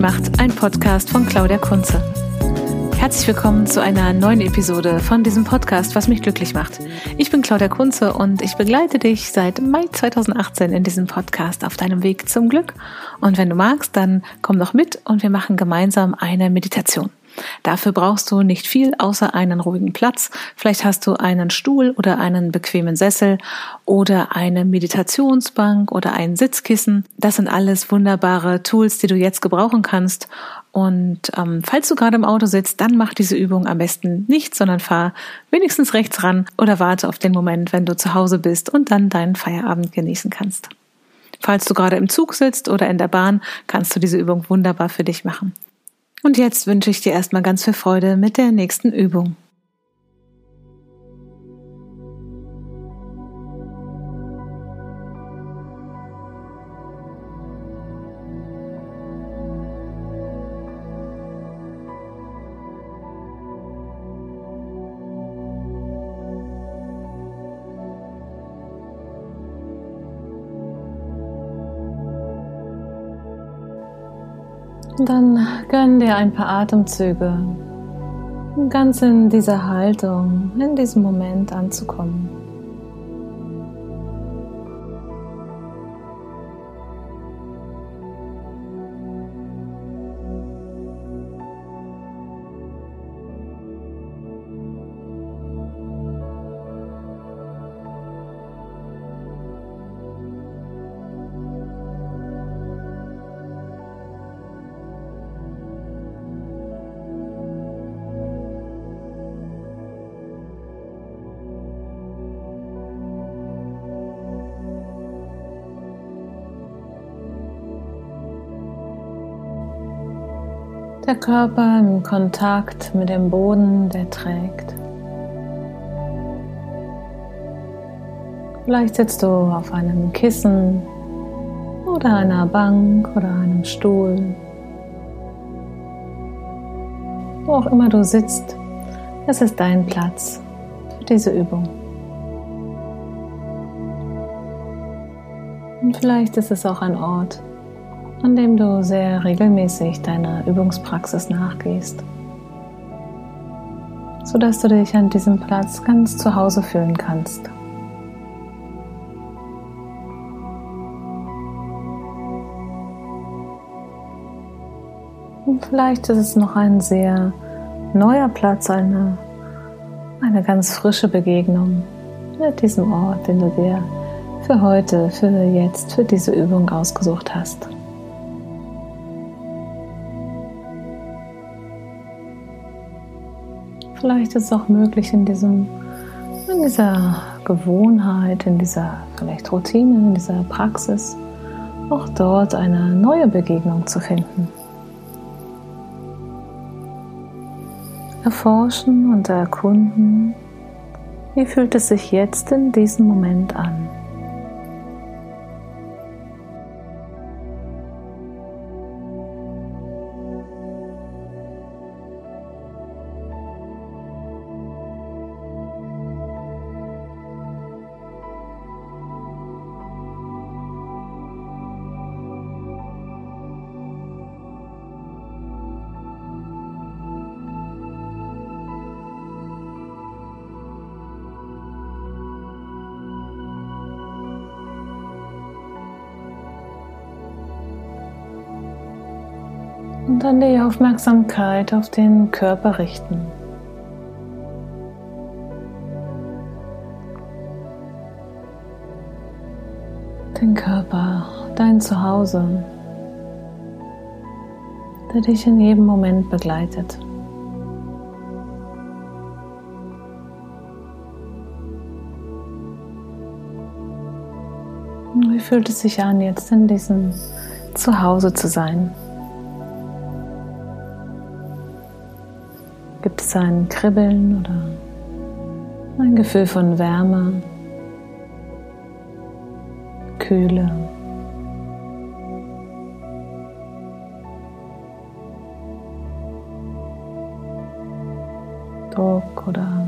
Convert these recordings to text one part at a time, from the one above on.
macht, ein Podcast von Claudia Kunze. Herzlich willkommen zu einer neuen Episode von diesem Podcast, was mich glücklich macht. Ich bin Claudia Kunze und ich begleite dich seit Mai 2018 in diesem Podcast auf deinem Weg zum Glück. Und wenn du magst, dann komm doch mit und wir machen gemeinsam eine Meditation. Dafür brauchst du nicht viel außer einen ruhigen Platz. Vielleicht hast du einen Stuhl oder einen bequemen Sessel oder eine Meditationsbank oder ein Sitzkissen. Das sind alles wunderbare Tools, die du jetzt gebrauchen kannst. Und ähm, falls du gerade im Auto sitzt, dann mach diese Übung am besten nicht, sondern fahr wenigstens rechts ran oder warte auf den Moment, wenn du zu Hause bist und dann deinen Feierabend genießen kannst. Falls du gerade im Zug sitzt oder in der Bahn, kannst du diese Übung wunderbar für dich machen. Und jetzt wünsche ich dir erstmal ganz viel Freude mit der nächsten Übung. Dann gönn dir ein paar Atemzüge, ganz in dieser Haltung, in diesem Moment anzukommen. Der Körper im Kontakt mit dem Boden, der trägt. Vielleicht sitzt du auf einem Kissen oder einer Bank oder einem Stuhl. Wo auch immer du sitzt, es ist dein Platz für diese Übung. Und vielleicht ist es auch ein Ort, an dem du sehr regelmäßig deiner Übungspraxis nachgehst, sodass du dich an diesem Platz ganz zu Hause fühlen kannst. Und vielleicht ist es noch ein sehr neuer Platz, eine, eine ganz frische Begegnung mit diesem Ort, den du dir für heute, für jetzt, für diese Übung ausgesucht hast. Vielleicht ist es auch möglich, in, diesem, in dieser Gewohnheit, in dieser vielleicht Routine, in dieser Praxis, auch dort eine neue Begegnung zu finden. Erforschen und erkunden, wie fühlt es sich jetzt in diesem Moment an. Dann die Aufmerksamkeit auf den Körper richten. Den Körper, dein Zuhause, der dich in jedem Moment begleitet. Wie fühlt es sich an, jetzt in diesem Zuhause zu sein? Gibt es ein Kribbeln oder ein Gefühl von Wärme, Kühle? Druck oder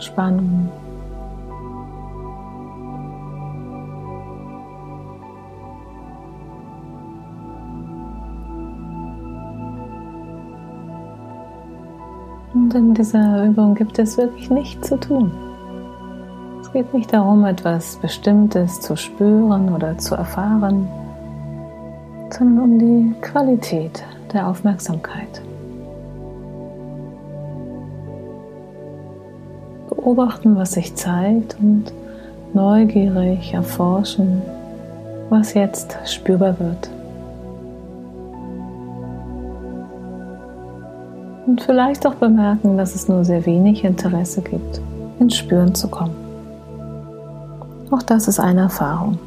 Spannung? Und in dieser Übung gibt es wirklich nichts zu tun. Es geht nicht darum, etwas Bestimmtes zu spüren oder zu erfahren, sondern um die Qualität der Aufmerksamkeit. Beobachten, was sich zeigt und neugierig erforschen, was jetzt spürbar wird. Und vielleicht auch bemerken, dass es nur sehr wenig Interesse gibt, ins Spüren zu kommen. Auch das ist eine Erfahrung.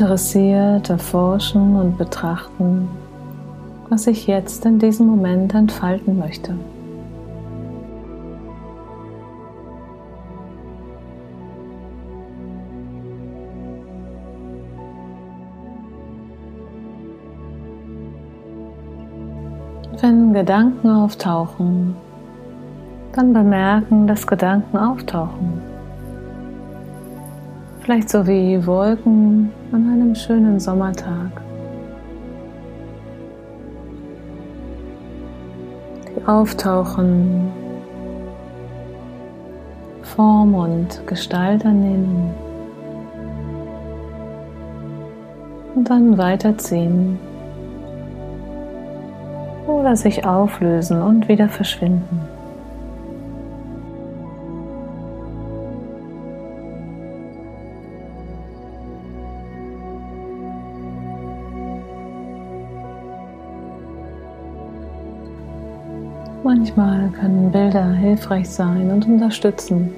Interessiert erforschen und betrachten, was ich jetzt in diesem Moment entfalten möchte. Wenn Gedanken auftauchen, dann bemerken, dass Gedanken auftauchen. Vielleicht so wie Wolken an einem schönen Sommertag. Die auftauchen, Form und Gestalt annehmen und dann weiterziehen oder sich auflösen und wieder verschwinden. Manchmal können Bilder hilfreich sein und unterstützen,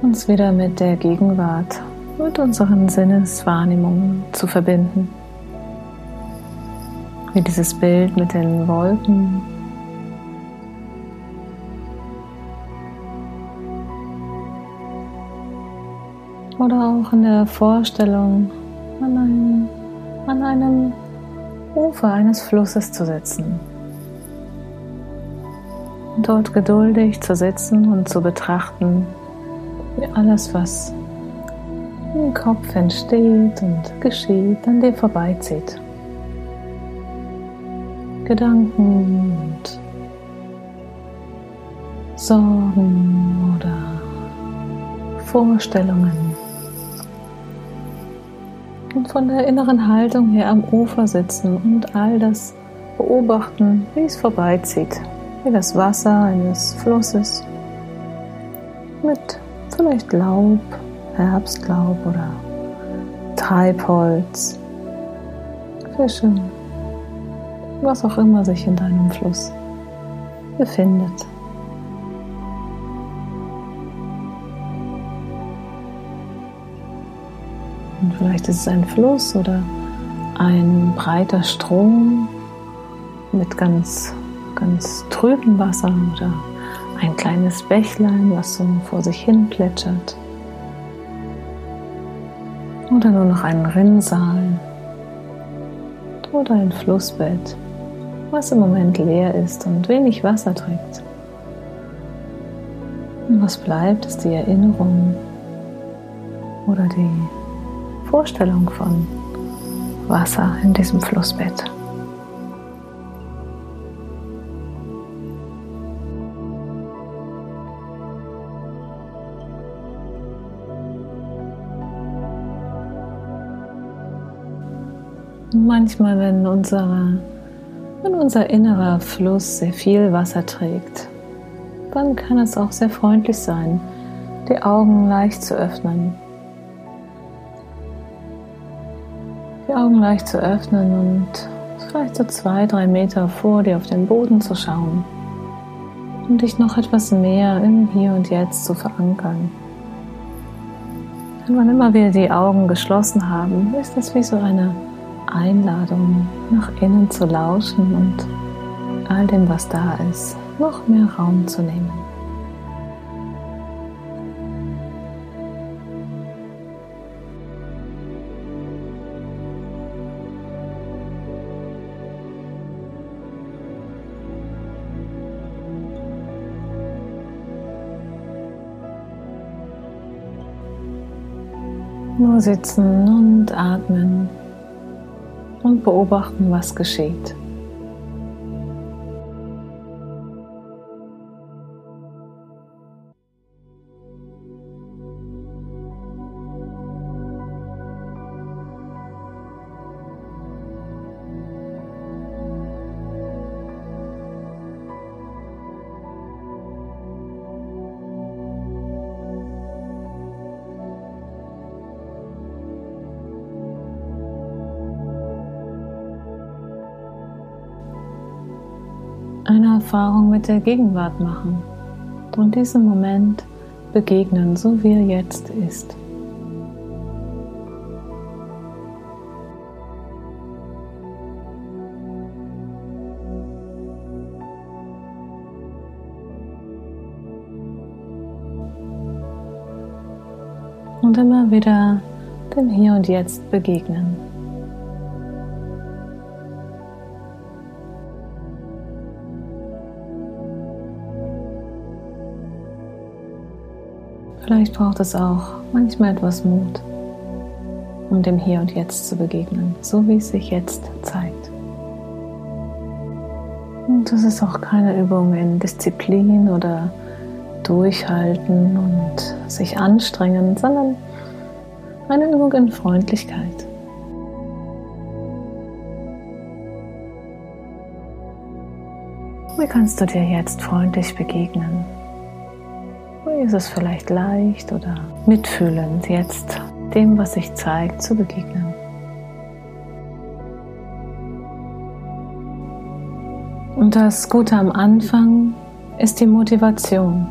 uns wieder mit der Gegenwart, mit unseren Sinneswahrnehmungen zu verbinden. Wie dieses Bild mit den Wolken. Oder auch in der Vorstellung, an einem, an einem Ufer eines Flusses zu sitzen dort geduldig zu sitzen und zu betrachten, wie alles, was im Kopf entsteht und geschieht, an dir vorbeizieht. Gedanken und Sorgen oder Vorstellungen. Und von der inneren Haltung her am Ufer sitzen und all das beobachten, wie es vorbeizieht wie das Wasser eines Flusses mit vielleicht Laub, Herbstlaub oder Treibholz, Fischen, was auch immer sich in deinem Fluss befindet. Und vielleicht ist es ein Fluss oder ein breiter Strom mit ganz ganz trüben Wasser oder ein kleines Bächlein, was so vor sich hin plätschert. Oder nur noch ein Rinnsal oder ein Flussbett, was im Moment leer ist und wenig Wasser trägt. Und was bleibt, ist die Erinnerung oder die Vorstellung von Wasser in diesem Flussbett. Manchmal, wenn, unsere, wenn unser innerer Fluss sehr viel Wasser trägt, dann kann es auch sehr freundlich sein, die Augen leicht zu öffnen. Die Augen leicht zu öffnen und vielleicht so zwei, drei Meter vor dir auf den Boden zu schauen und dich noch etwas mehr im Hier und Jetzt zu verankern. Denn wann immer wir die Augen geschlossen haben, ist das wie so eine Einladung, nach innen zu lauschen und all dem, was da ist, noch mehr Raum zu nehmen. Nur sitzen und atmen und beobachten, was geschieht. Erfahrung mit der Gegenwart machen und diesem Moment begegnen, so wie er jetzt ist. Und immer wieder dem Hier und Jetzt begegnen. Vielleicht braucht es auch manchmal etwas Mut, um dem Hier und Jetzt zu begegnen, so wie es sich jetzt zeigt. Und das ist auch keine Übung in Disziplin oder Durchhalten und sich anstrengen, sondern eine Übung in Freundlichkeit. Wie kannst du dir jetzt freundlich begegnen? Ist es vielleicht leicht oder mitfühlend, jetzt dem, was sich zeigt, zu begegnen. Und das Gute am Anfang ist die Motivation.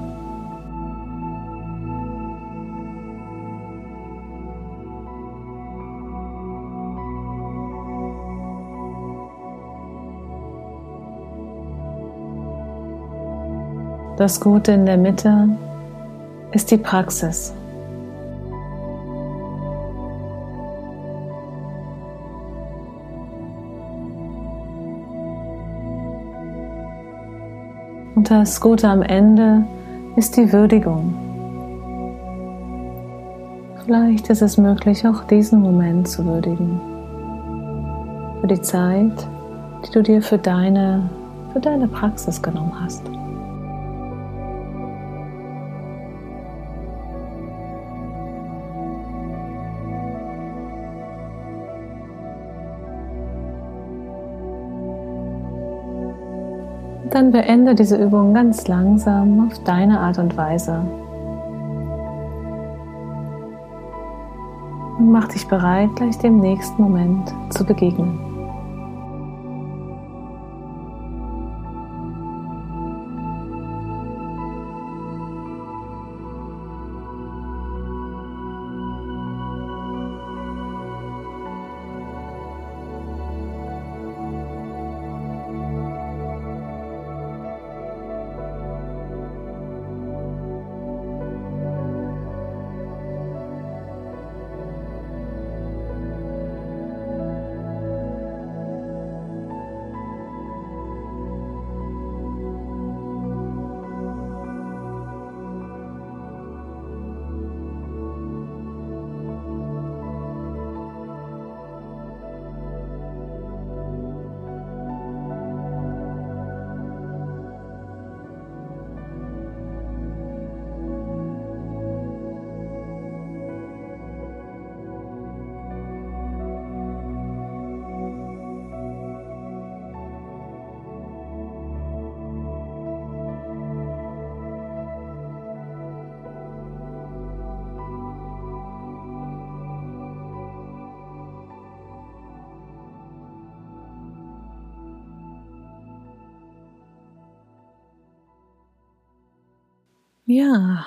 Das Gute in der Mitte ist die Praxis. Und das Gute am Ende ist die Würdigung. Vielleicht ist es möglich, auch diesen Moment zu würdigen. Für die Zeit, die du dir für deine, für deine Praxis genommen hast. Dann beende diese Übung ganz langsam auf deine Art und Weise. Und mach dich bereit, gleich dem nächsten Moment zu begegnen. Ja,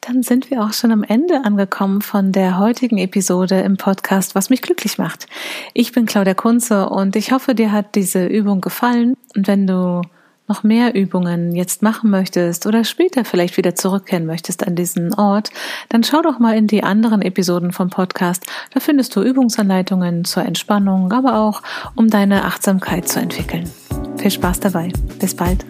dann sind wir auch schon am Ende angekommen von der heutigen Episode im Podcast, was mich glücklich macht. Ich bin Claudia Kunze und ich hoffe, dir hat diese Übung gefallen. Und wenn du noch mehr Übungen jetzt machen möchtest oder später vielleicht wieder zurückkehren möchtest an diesen Ort, dann schau doch mal in die anderen Episoden vom Podcast. Da findest du Übungsanleitungen zur Entspannung, aber auch um deine Achtsamkeit zu entwickeln. Viel Spaß dabei. Bis bald.